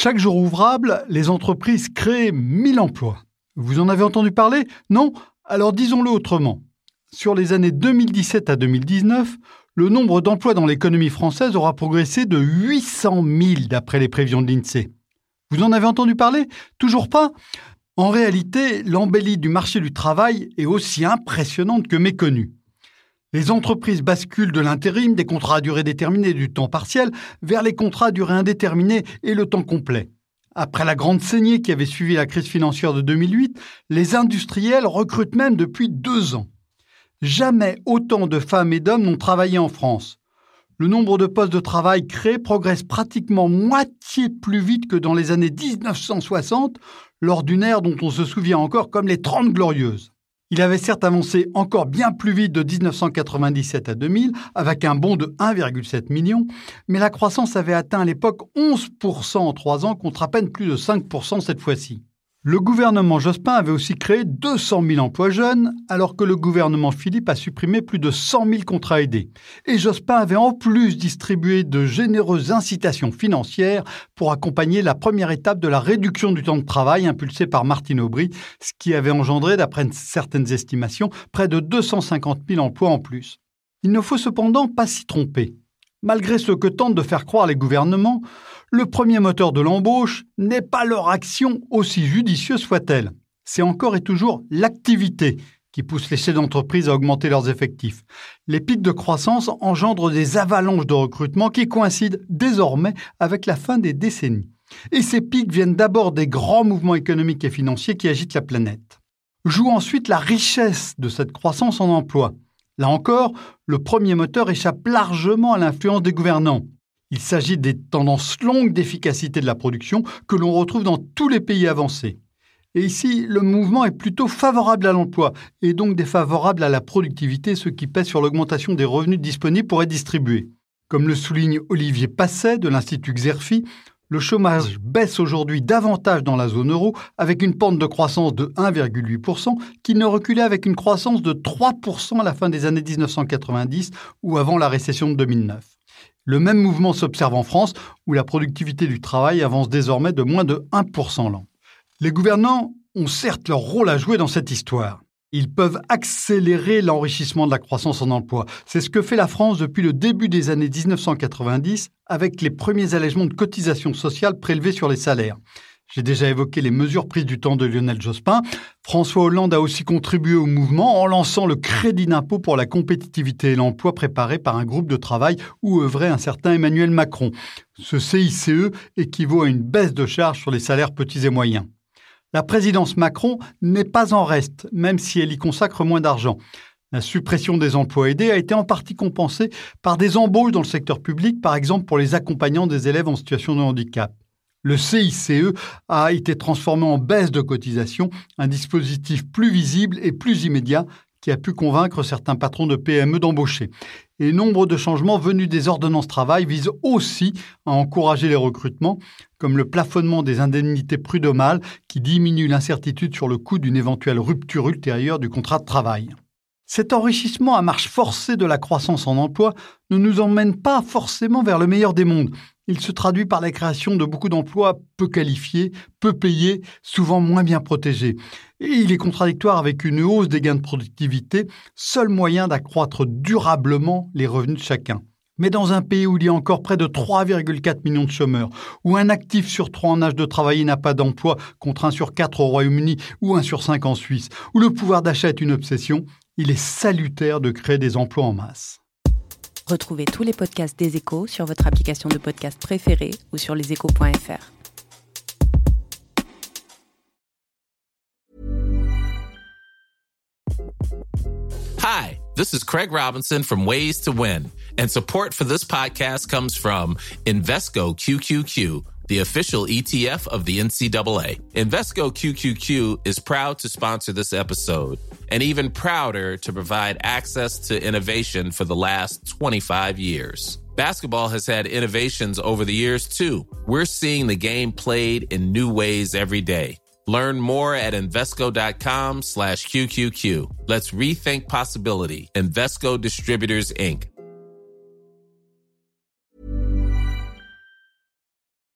Chaque jour ouvrable, les entreprises créent 1000 emplois. Vous en avez entendu parler? Non? Alors disons-le autrement. Sur les années 2017 à 2019, le nombre d'emplois dans l'économie française aura progressé de 800 000 d'après les prévisions de l'INSEE. Vous en avez entendu parler? Toujours pas En réalité, l'embellie du marché du travail est aussi impressionnante que méconnue. Les entreprises basculent de l'intérim, des contrats à durée déterminée du temps partiel, vers les contrats à durée indéterminée et le temps complet. Après la grande saignée qui avait suivi la crise financière de 2008, les industriels recrutent même depuis deux ans. Jamais autant de femmes et d'hommes n'ont travaillé en France. Le nombre de postes de travail créés progresse pratiquement moitié plus vite que dans les années 1960, lors d'une ère dont on se souvient encore comme les Trente Glorieuses. Il avait certes avancé encore bien plus vite de 1997 à 2000, avec un bond de 1,7 million, mais la croissance avait atteint à l'époque 11% en trois ans contre à peine plus de 5% cette fois-ci. Le gouvernement Jospin avait aussi créé 200 000 emplois jeunes, alors que le gouvernement Philippe a supprimé plus de 100 000 contrats aidés. Et Jospin avait en plus distribué de généreuses incitations financières pour accompagner la première étape de la réduction du temps de travail impulsée par Martine Aubry, ce qui avait engendré, d'après certaines estimations, près de 250 000 emplois en plus. Il ne faut cependant pas s'y tromper. Malgré ce que tentent de faire croire les gouvernements, le premier moteur de l'embauche n'est pas leur action aussi judicieuse soit-elle. C'est encore et toujours l'activité qui pousse les chefs d'entreprise à augmenter leurs effectifs. Les pics de croissance engendrent des avalanches de recrutement qui coïncident désormais avec la fin des décennies. Et ces pics viennent d'abord des grands mouvements économiques et financiers qui agitent la planète. Joue ensuite la richesse de cette croissance en emploi. Là encore, le premier moteur échappe largement à l'influence des gouvernants. Il s'agit des tendances longues d'efficacité de la production que l'on retrouve dans tous les pays avancés. Et ici, le mouvement est plutôt favorable à l'emploi et donc défavorable à la productivité, ce qui pèse sur l'augmentation des revenus disponibles pour être distribués. Comme le souligne Olivier Passet de l'Institut Xerfi, le chômage baisse aujourd'hui davantage dans la zone euro avec une pente de croissance de 1,8% qui ne reculait avec une croissance de 3% à la fin des années 1990 ou avant la récession de 2009. Le même mouvement s'observe en France, où la productivité du travail avance désormais de moins de 1% l'an. Les gouvernants ont certes leur rôle à jouer dans cette histoire. Ils peuvent accélérer l'enrichissement de la croissance en emploi. C'est ce que fait la France depuis le début des années 1990 avec les premiers allègements de cotisations sociales prélevés sur les salaires. J'ai déjà évoqué les mesures prises du temps de Lionel Jospin. François Hollande a aussi contribué au mouvement en lançant le crédit d'impôt pour la compétitivité et l'emploi préparé par un groupe de travail où œuvrait un certain Emmanuel Macron. Ce CICE équivaut à une baisse de charges sur les salaires petits et moyens. La présidence Macron n'est pas en reste, même si elle y consacre moins d'argent. La suppression des emplois aidés a été en partie compensée par des embauches dans le secteur public, par exemple pour les accompagnants des élèves en situation de handicap. Le CICE a été transformé en baisse de cotisation, un dispositif plus visible et plus immédiat qui a pu convaincre certains patrons de PME d'embaucher. Et nombre de changements venus des ordonnances travail visent aussi à encourager les recrutements, comme le plafonnement des indemnités prud'homales qui diminue l'incertitude sur le coût d'une éventuelle rupture ultérieure du contrat de travail. Cet enrichissement à marche forcée de la croissance en emploi ne nous emmène pas forcément vers le meilleur des mondes. Il se traduit par la création de beaucoup d'emplois peu qualifiés, peu payés, souvent moins bien protégés. Et il est contradictoire avec une hausse des gains de productivité, seul moyen d'accroître durablement les revenus de chacun. Mais dans un pays où il y a encore près de 3,4 millions de chômeurs, où un actif sur trois en âge de travailler n'a pas d'emploi, contre un sur quatre au Royaume-Uni ou un sur cinq en Suisse, où le pouvoir d'achat est une obsession, il est salutaire de créer des emplois en masse. Retrouvez tous les podcasts des échos sur votre application de podcast préférée ou sur leséchos.fr. Hi, this is Craig Robinson from Ways to Win, and support for this podcast comes from Invesco QQQ the official ETF of the NCAA. Invesco QQQ is proud to sponsor this episode and even prouder to provide access to innovation for the last 25 years. Basketball has had innovations over the years too. We're seeing the game played in new ways every day. Learn more at Invesco.com slash QQQ. Let's rethink possibility. Invesco Distributors, Inc.